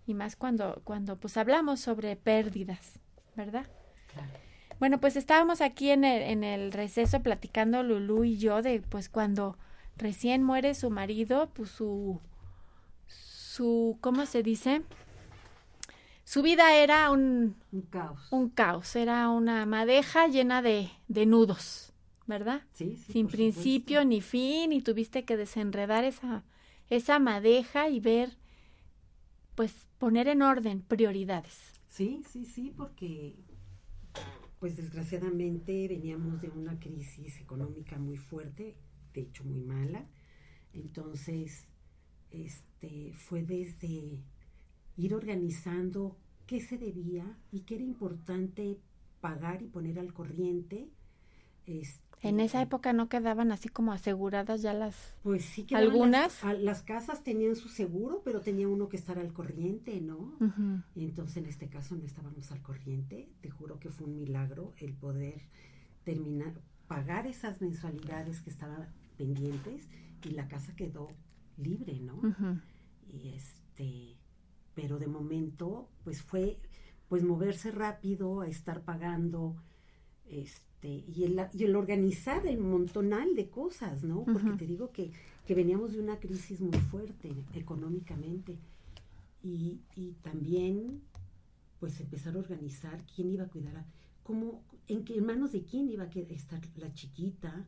y más cuando, cuando pues hablamos sobre pérdidas, ¿verdad? Claro. Bueno, pues estábamos aquí en el, en el receso platicando Lulú y yo de pues cuando recién muere su marido, pues su, su, ¿cómo se dice? Su vida era un, Un caos. un caos, era una madeja llena de, de nudos, ¿verdad? Sí, sí, Sin principio supuesto. ni fin, y tuviste que desenredar esa, esa madeja y ver, pues poner en orden prioridades. Sí, sí, sí, porque pues desgraciadamente veníamos de una crisis económica muy fuerte, de hecho muy mala. Entonces, este fue desde ir organizando qué se debía y qué era importante pagar y poner al corriente. Este, En esa época no quedaban así como aseguradas ya las... Pues sí ¿Algunas? Las, casas tenían su seguro, pero tenía uno que estar al corriente, ¿no? Y entonces en este caso no estábamos al corriente. Te juro que fue un milagro el poder terminar, pagar esas mensualidades que estaban pendientes y la casa quedó libre, ¿no? Y este, pero de momento, pues fue, pues moverse rápido, a estar pagando, este, y el, y el organizar el montonal de cosas, ¿no? Porque te digo que, que veníamos de una crisis muy fuerte económicamente. Y, y también, pues empezar a organizar quién iba a cuidar a, cómo, en qué en manos de quién iba a estar la chiquita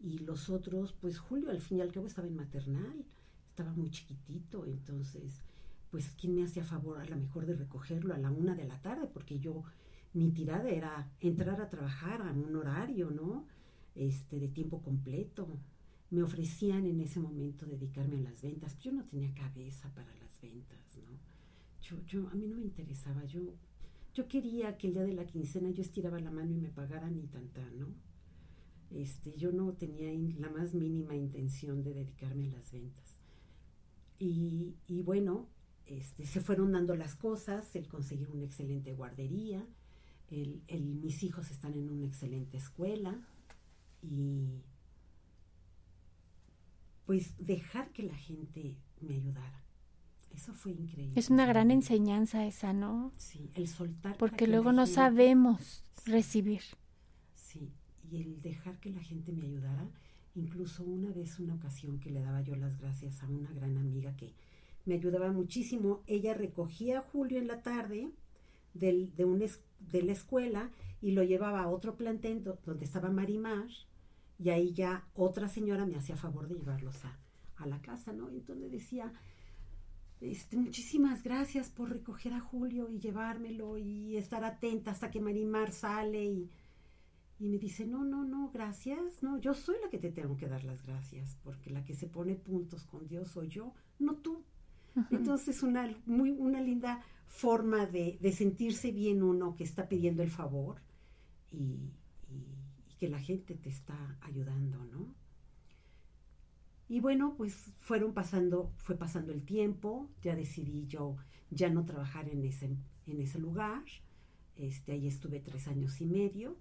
y los otros, pues Julio al fin y al cabo estaba en maternal, estaba muy chiquitito, entonces, pues quién me hacía favor a lo mejor de recogerlo a la una de la tarde, porque yo, mi tirada era entrar a trabajar a un horario, ¿no? Este, de tiempo completo. Me ofrecían en ese momento dedicarme a las ventas. Yo no tenía cabeza para las ventas, ¿no? Yo, yo, a mí no me interesaba. Yo, yo quería que el día de la quincena yo estiraba la mano y me pagaran y tanta, ¿no? Este, yo no tenía in- la más mínima intención de dedicarme a las ventas. Y, y bueno, este, se fueron dando las cosas, el conseguir una excelente guardería, el, el- mis hijos están en una excelente escuela y pues dejar que la gente me ayudara. Eso fue increíble. Es una gran enseñanza esa, ¿no? Sí, el soltar. Porque que luego no gente- sabemos recibir. Y el dejar que la gente me ayudara, incluso una vez, una ocasión que le daba yo las gracias a una gran amiga que me ayudaba muchísimo, ella recogía a Julio en la tarde del, de, un es- de la escuela y lo llevaba a otro plantel do- donde estaba Marimar y ahí ya otra señora me hacía favor de llevarlos a, a la casa, ¿no? Entonces decía, este, muchísimas gracias por recoger a Julio y llevármelo y estar atenta hasta que Marimar sale y, y me dice, no, no, no, gracias, no, yo soy la que te tengo que dar las gracias, porque la que se pone puntos con Dios soy yo, no tú. Entonces una, muy, una linda forma de, de sentirse bien uno que está pidiendo el favor y, y- y que la gente te está ayudando, ¿no? Y bueno, pues fueron pasando, fue pasando el tiempo, ya decidí yo ya no trabajar en ese, en ese lugar, este, ahí estuve tres años y medio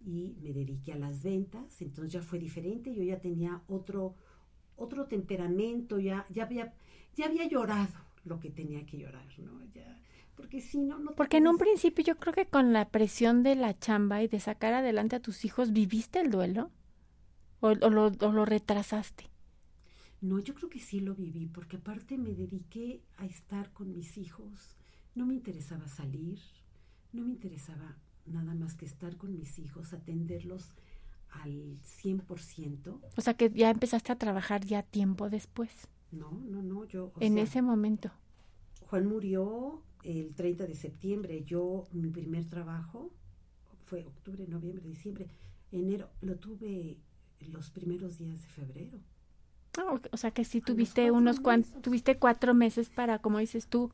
y me dediqué a las ventas, entonces ya fue diferente, yo ya tenía otro, otro temperamento, ya, ya había, ya había llorado lo que tenía que llorar, ¿no? Ya, porque si no, Porque en un principio yo creo que con la presión de la chamba y de sacar adelante a tus hijos, ¿viviste el duelo? ¿O, o lo, o lo retrasaste? No, yo creo que sí lo viví, porque aparte me dediqué a estar con mis hijos. No me interesaba salir, no me interesaba nada más que estar con mis hijos, atenderlos al 100%. O sea que ya empezaste a trabajar ya tiempo después, No, no, no, yo... en sea, ese momento. Juan murió el 30 de septiembre. Yo, mi primer trabajo fue octubre, noviembre, diciembre, enero. Lo tuve los primeros días de febrero. Ah, o sea que sí tuviste unos tuviste cuatro meses para, como dices tú,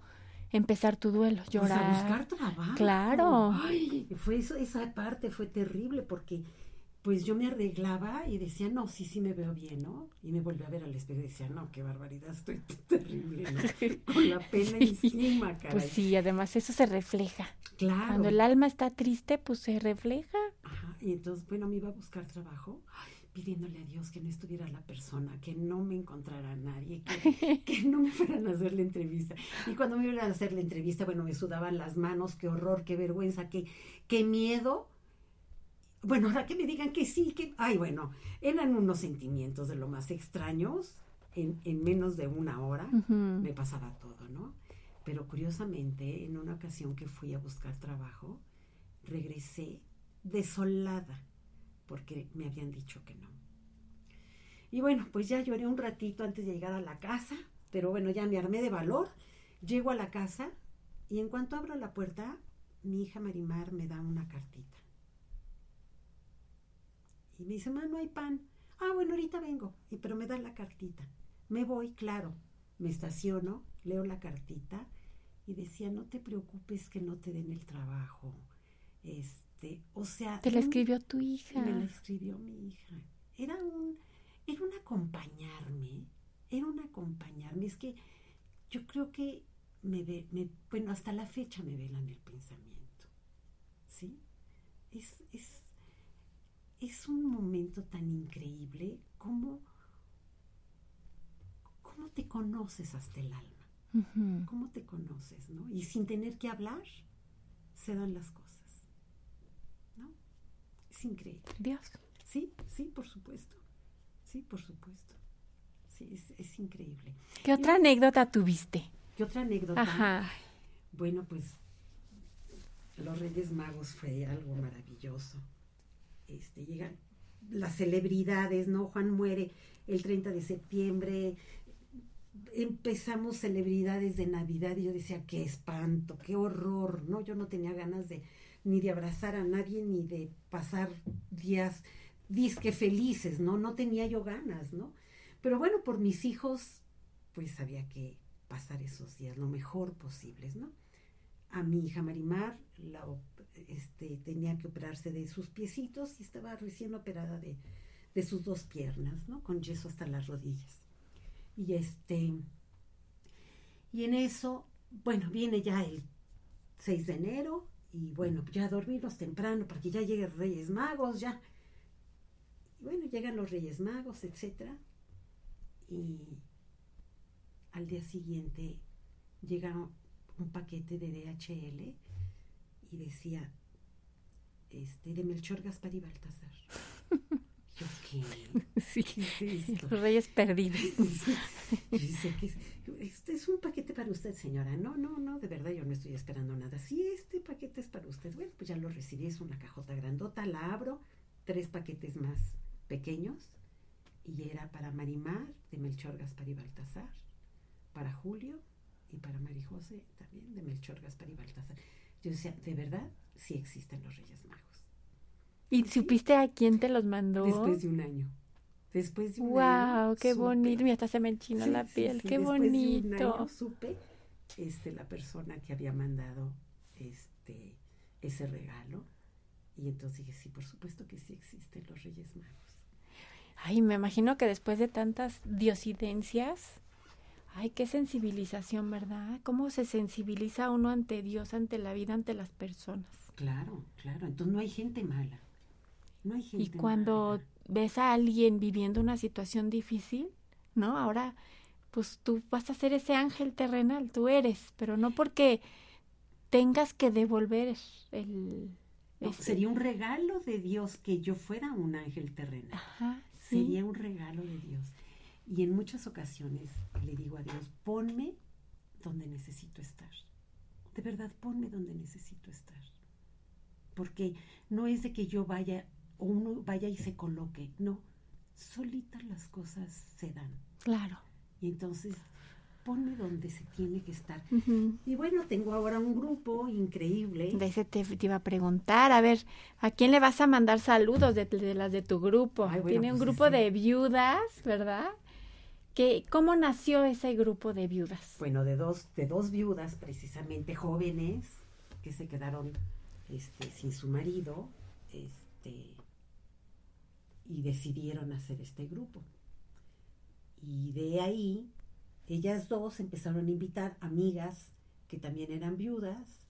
empezar tu duelo, Pues, llorar. a buscar trabajo. Claro. Ay, fue eso, esa parte fue terrible porque pues yo me arreglaba y decía, no, sí, sí me veo bien, ¿no? Y me volví a ver al espejo y decía, no, qué barbaridad, estoy (laughs) terrible, ¿no? (laughs) Con la pena encima, caray. Pues sí, además eso se refleja. claro. Cuando el alma está triste, pues se refleja. Ajá, y entonces, bueno, me iba a buscar trabajo ay, pidiéndole a Dios que no estuviera la persona, que no me encontrara nadie, que, (laughs) que no me fueran a hacer la entrevista. Y cuando me iban a hacer la entrevista, bueno, me sudaban las manos, qué horror, qué vergüenza, qué, qué miedo. Bueno, ahora que me digan que sí, que... Ay, bueno, eran unos sentimientos de lo más extraños. En, en menos de una hora me pasaba todo, ¿no? Pero curiosamente, en una ocasión que fui a buscar trabajo, regresé desolada porque me habían dicho que no. Y bueno, pues ya lloré un ratito antes de llegar a la casa, pero bueno, ya me armé de valor, llego a la casa y en cuanto abro la puerta, mi hija Marimar me da una cartita. Y me dice, mamá, no hay pan. Ah, bueno, ahorita vengo. Y, pero me da la cartita. Me voy, claro. Me estaciono, leo la cartita y decía, no te preocupes que no te den el trabajo. Este, o sea... Te la escribió tu hija. me la escribió mi hija. Era un, era un acompañarme, era un acompañarme. Es que yo creo que me ve, me, bueno, hasta la fecha me velan el pensamiento. ¿Sí? Es, es, es un momento tan increíble como, cómo te conoces hasta el alma. Ujú. ¿Cómo te conoces, no? Y sin tener que hablar, se dan las cosas. Es increíble. Dios. Sí, sí, por supuesto. Sí, por supuesto. Sí, es, es increíble. ¿Qué otra anécdota tuviste? ¿Qué otra anécdota? Ajá. Bueno, pues los Reyes Magos fue algo maravilloso. Este, llegan las celebridades, ¿no? Juan muere el 30 de septiembre. Empezamos celebridades de Navidad y yo decía, qué espanto, qué horror, ¿no? Yo no tenía ganas de ni de abrazar a nadie ni de pasar días disque felices, ¿no? No tenía yo ganas, ¿no? Pero bueno, por mis hijos, pues había que pasar esos días lo mejor posibles, ¿no? A mi hija Marimar la, este, tenía que operarse de sus piecitos y estaba recién operada de, de sus dos piernas, ¿no? Con yeso hasta las rodillas. Y este, y en eso, bueno, viene ya el 6 de enero y bueno, ya dormirnos temprano para que ya lleguen Reyes Magos, ya. Y bueno, llegan los Reyes Magos, etcétera. Y al día siguiente llega un paquete de DHL y decía este de Melchor Gaspar y Baltasar. (laughs) Yo qué, (laughs) Sí. ¿Qué es esto? Los reyes perdidos. (laughs) Dice que es, este es un paquete para usted, señora. No, no, no, de verdad yo no estoy esperando nada. Sí, este paquete es para usted. Bueno, pues ya lo recibí, es una cajota grandota, la abro, tres paquetes más pequeños y era para Marimar de Melchor Gaspar y Baltasar, para Julio y para Marijose también de Melchor Gaspar y Baltasar. Yo decía, de verdad, sí existen los Reyes Magos. ¿Y supiste a quién te los mandó? Después de un año. Después de un wow, año. qué supe. bonito. Mira, hasta se me enchina Sí, la sí, piel. sí, Qué después de un bonito. año supe este, la persona que había mandado este, ese regalo. Y entonces dije, sí, por supuesto que sí existen los Reyes Magos. Ay, me imagino que después de tantas diosidencias, ay, qué sensibilización, ¿verdad? ¿Cómo se sensibiliza uno ante Dios, ante la vida, ante las personas? Claro, claro. Entonces no hay gente mala. No hay gente Y cuando mala. ves a alguien viviendo una situación difícil, ¿no? Ahora, pues tú vas a ser ese ángel terrenal, tú eres, pero no porque tengas que devolver el... No, ese- Sería un regalo de Dios que yo fuera un ángel terrenal. Ajá, sí. Sería un regalo de Dios. Y en muchas ocasiones le digo a Dios, ponme donde necesito estar. De verdad, ponme donde necesito estar. Porque no es de que yo vaya o uno vaya y se coloque, no. Solitas las cosas se dan. Claro. Y entonces, ponme donde se tiene que estar. Y bueno, tengo ahora un grupo increíble. De ese te, te iba a preguntar, a ver, ¿a quién le vas a mandar saludos de, de las de tu grupo? Ay, bueno, Tiene un pues grupo ese- de viudas, ¿verdad? ¿Qué, ¿Cómo nació ese grupo de viudas? bueno, de dos, de dos viudas precisamente jóvenes que se quedaron este, sin su marido este, y decidieron hacer este grupo. Y de ahí, ellas dos empezaron a invitar amigas que también eran viudas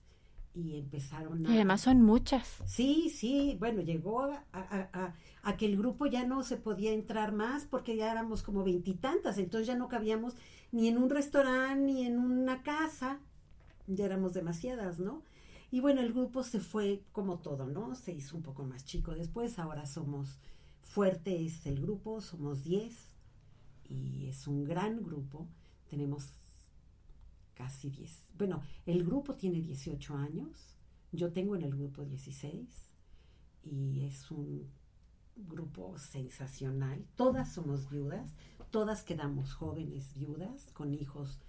y empezaron Y a... además son muchas. Sí, sí, bueno, llegó a, a- a- a que el grupo ya no se podía entrar más porque ya éramos como veintitantas, entonces ya no cabíamos ni en un restaurante ni en una casa, ya éramos demasiadas, ¿no? Y bueno, el grupo se fue como todo, ¿no? Se hizo un poco más chico después, ahora somos, fuerte es el grupo, somos 10 y es un gran grupo, tenemos casi 10. Bueno, el grupo tiene 18 años, yo tengo en el grupo 16 y es un grupo sensacional. Todas somos viudas, todas quedamos jóvenes viudas con hijos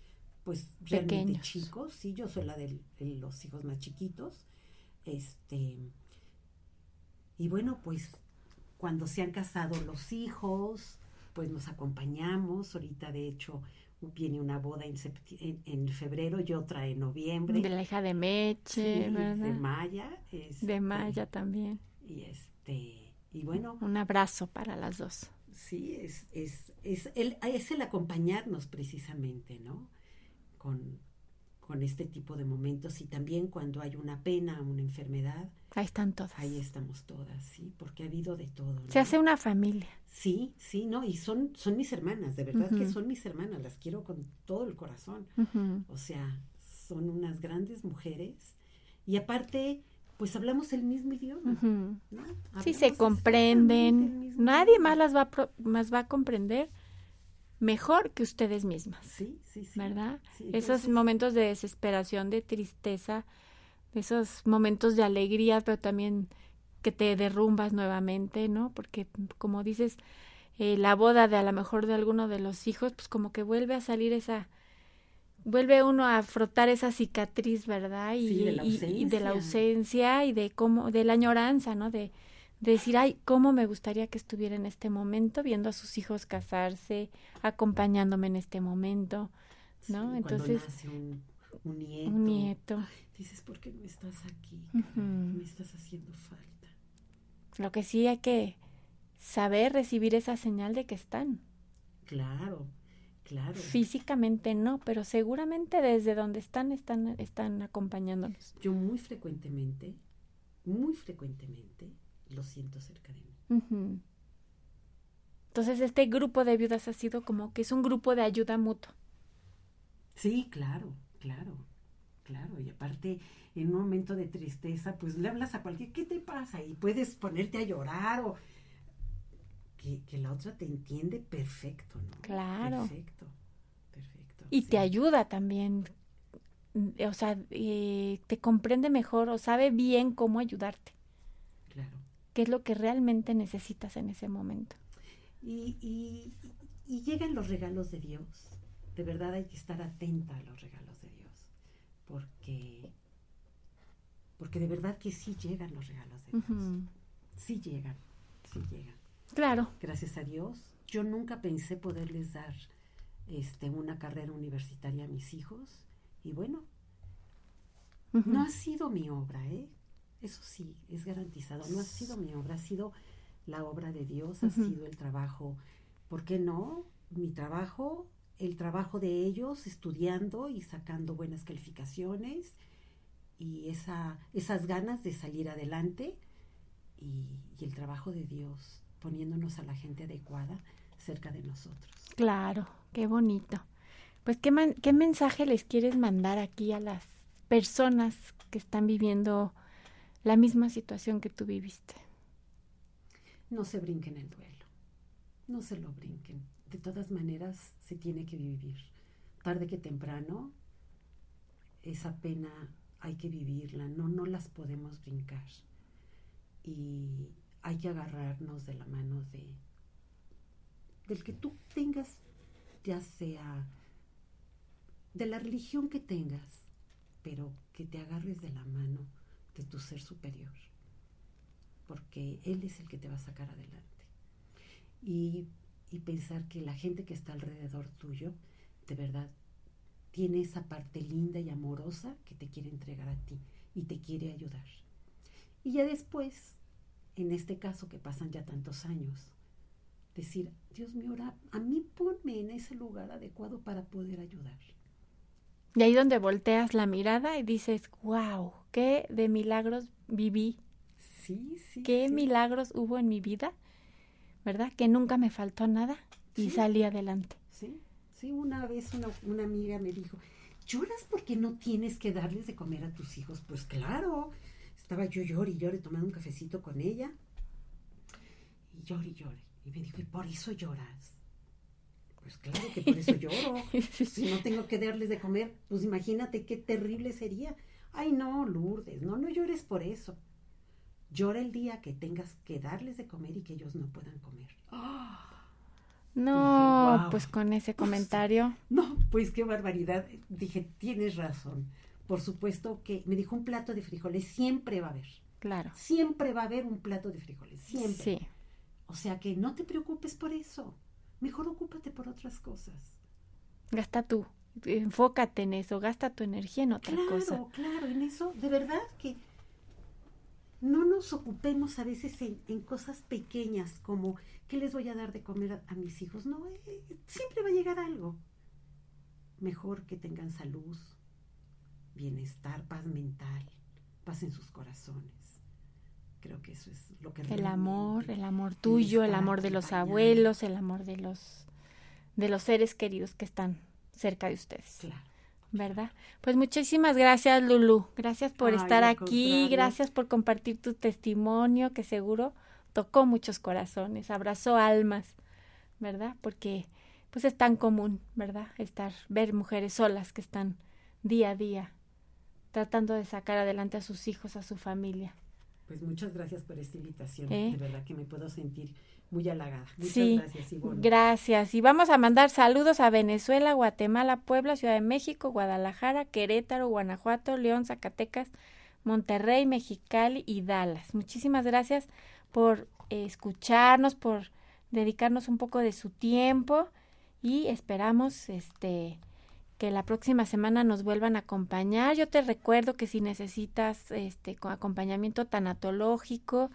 pues realmente Pequeños. chicos, sí, yo soy la de los hijos más chiquitos. Este y bueno, pues cuando se han casado los hijos, pues nos acompañamos. Ahorita de hecho viene una boda en, en, en febrero y otra en noviembre. De la hija de Meche, Sí, ¿verdad? de Maya. este, De Maya también. Y este, y bueno, Un abrazo para las dos. sí, es, es, es, el, es el acompañarnos precisamente, ¿no? Con, con este tipo de momentos y también cuando hay una pena, una enfermedad, Ahí están todas. ahí estamos todas, sí, porque ha habido de todo. ¿no? Se hace una familia. Sí, sí, no, y son, son mis hermanas, de verdad que son mis hermanas, las quiero con todo el corazón. O sea, son unas grandes mujeres y aparte, pues hablamos el mismo idioma. Sí, se comprenden. Nadie más las va a, pro- más va a comprender mejor que ustedes mismas, Sí, sí, sí. ¿verdad? Sí, Esos momentos de desesperación, de tristeza, esos momentos de alegría, pero también que te derrumbas nuevamente, ¿no? Porque como dices, eh, la boda de a lo mejor de alguno de los hijos, pues como que vuelve a salir esa, vuelve uno a frotar esa cicatriz, ¿verdad? Y, Sí, de la y- y de la ausencia. ausencia y de cómo, de la añoranza, ¿no? De, de decir, ay, cómo me gustaría que estuviera en este momento, viendo a sus hijos casarse, acompañándome en este momento, ¿no? Entonces, un, un nieto. un nieto. Dices, ¿por qué no estás aquí? Me estás haciendo falta. Lo que sí hay que saber recibir esa señal de que están. Claro, claro. Físicamente no, pero seguramente desde donde están, están, están acompañándonos. Yo muy frecuentemente, muy frecuentemente, lo siento cerca de mí. Entonces, este grupo de viudas ha sido como que es un grupo de ayuda mutua. Sí, claro, claro, claro. Y aparte, en un momento de tristeza, pues le hablas a cualquier, ¿qué te pasa? Y puedes ponerte a llorar o que, que la otra te entiende perfecto, ¿no? Claro. Perfecto, perfecto. Y sí. te ayuda también. mm, O sea, eh, te comprende mejor o sabe bien cómo ayudarte. Qué es lo que realmente necesitas en ese momento. Y, y, y llegan los regalos de Dios. De verdad hay que estar atenta a los regalos de Dios. Porque, porque de verdad que sí llegan los regalos de Dios. Sí llegan, sí llegan. Claro. Gracias a Dios. Yo nunca pensé poderles dar este, una carrera universitaria a mis hijos. Y bueno, no ha sido mi obra, ¿eh? Eso sí, es garantizado. No ha sido mi obra, ha sido la obra de Dios, ha sido el trabajo. ¿Por qué no? Mi trabajo, el trabajo de ellos estudiando y sacando buenas calificaciones y esa, esas ganas de salir adelante y, y el trabajo de Dios poniéndonos a la gente adecuada cerca de nosotros. Claro, qué bonito. Pues, ¿qué, man- ¿qué mensaje les quieres mandar aquí a las personas que están viviendo la misma situación que tú viviste? No se brinquen el duelo, no se lo brinquen. De todas maneras, se tiene que vivir. Tarde que temprano, esa pena hay que vivirla, no, no las podemos brincar. Y hay que agarrarnos de la mano de del que tú tengas, ya sea de la religión que tengas, pero que te agarres de la mano de tu ser superior porque Él es el que te va a sacar adelante. Y, y pensar que la gente que está alrededor tuyo, de verdad, tiene esa parte linda y amorosa que te quiere entregar a ti y te quiere ayudar. Y ya después, en este caso que pasan ya tantos años, decir, Dios mío, a mí ponme en ese lugar adecuado para poder ayudar. Y ahí donde volteas la mirada y dices, wow, qué de milagros viví, Sí, sí. qué sí. milagros hubo en mi vida, ¿verdad? Que nunca me faltó nada y Sí. salí adelante. Sí, sí, una vez una, una amiga me dijo, ¿lloras porque no tienes que darles de comer a tus hijos? Pues claro, estaba yo llore y llore tomando un cafecito con ella y llore y llore. Y me dijo, ¿y por eso lloras? Pues claro que por eso (laughs) lloro. Si no tengo que darles de comer, pues imagínate qué terrible sería. Ay, no, Lourdes, no, no llores por eso. Llora el día que tengas que darles de comer y que ellos no puedan comer. (gasps) No, pues con ese comentario, No, pues qué barbaridad. Dije, tienes razón. Por supuesto que me dijo un plato de frijoles, siempre va a haber. claro. Siempre va a haber un plato de frijoles, siempre. Sí, O sea que no te preocupes por eso. Mejor ocúpate por otras cosas. gasta tú, enfócate en eso, gasta tu energía en otra Claro, cosa. claro, en eso, de verdad que no nos ocupemos a veces en, en cosas pequeñas como ¿qué les voy a dar de comer a, a mis hijos? No, eh, siempre va a llegar algo. Mejor que tengan salud, bienestar, paz mental, paz en sus corazones. Creo que eso es lo que El amor, el amor tuyo, el amor de los abuelos, el amor de los de los seres queridos que están cerca de ustedes, Claro. ¿verdad? Pues muchísimas gracias, Lulu. Gracias por Ay, estar aquí, contrario. gracias por compartir tu testimonio que seguro tocó muchos corazones, abrazó almas, ¿verdad? Porque pues es tan común, ¿verdad? Estar ver mujeres solas que están día a día tratando de sacar adelante a sus hijos, a su familia. Pues muchas gracias por esta invitación. ¿Eh? De verdad que me puedo sentir muy halagada. Muchas Sí, gracias, Ivonne. Gracias. Y vamos a mandar saludos a Venezuela, Guatemala, Puebla, Ciudad de México, Guadalajara, Querétaro, Guanajuato, León, Zacatecas, Monterrey, Mexicali y Dallas. Muchísimas gracias por eh, escucharnos, por dedicarnos un poco de su tiempo y esperamos este que la próxima semana nos vuelvan a acompañar. Yo te recuerdo que si necesitas este co- acompañamiento tanatológico,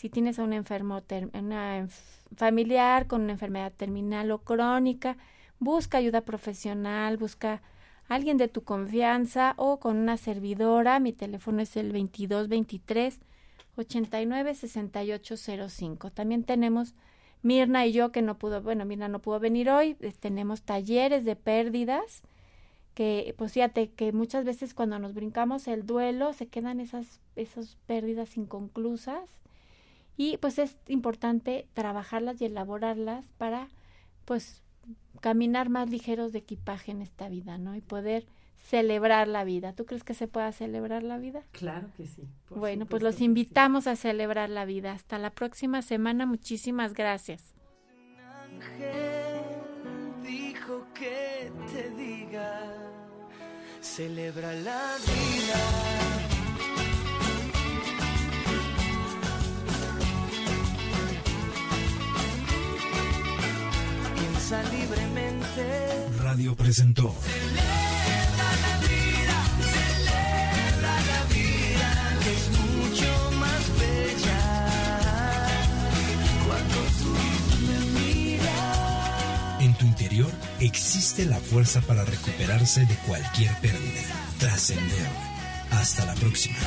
si tienes a un enfermo una familiar con una enfermedad terminal o crónica, busca ayuda profesional, busca alguien de tu confianza o con una servidora. Mi teléfono es el 2223 89 6805. También tenemos Mirna y yo que no pudo, bueno, Mirna no pudo venir hoy, eh, tenemos talleres de pérdidas que pues fíjate que muchas veces cuando nos brincamos el duelo se quedan esas esas pérdidas inconclusas y pues es importante trabajarlas y elaborarlas para pues caminar más ligeros de equipaje en esta vida, ¿no? Y poder celebrar la vida. ¿Tú crees que se pueda celebrar la vida? Claro que sí. Bueno, pues los sí. invitamos a celebrar la vida. Hasta la próxima semana. Muchísimas gracias. ángel dijo que te diga, celebra la vida. Piensa libremente. Radio presentó que es mucho más bella cuando tú me miras. En tu interior existe la fuerza para recuperarse de cualquier pérdida. Trascender. Hasta la próxima.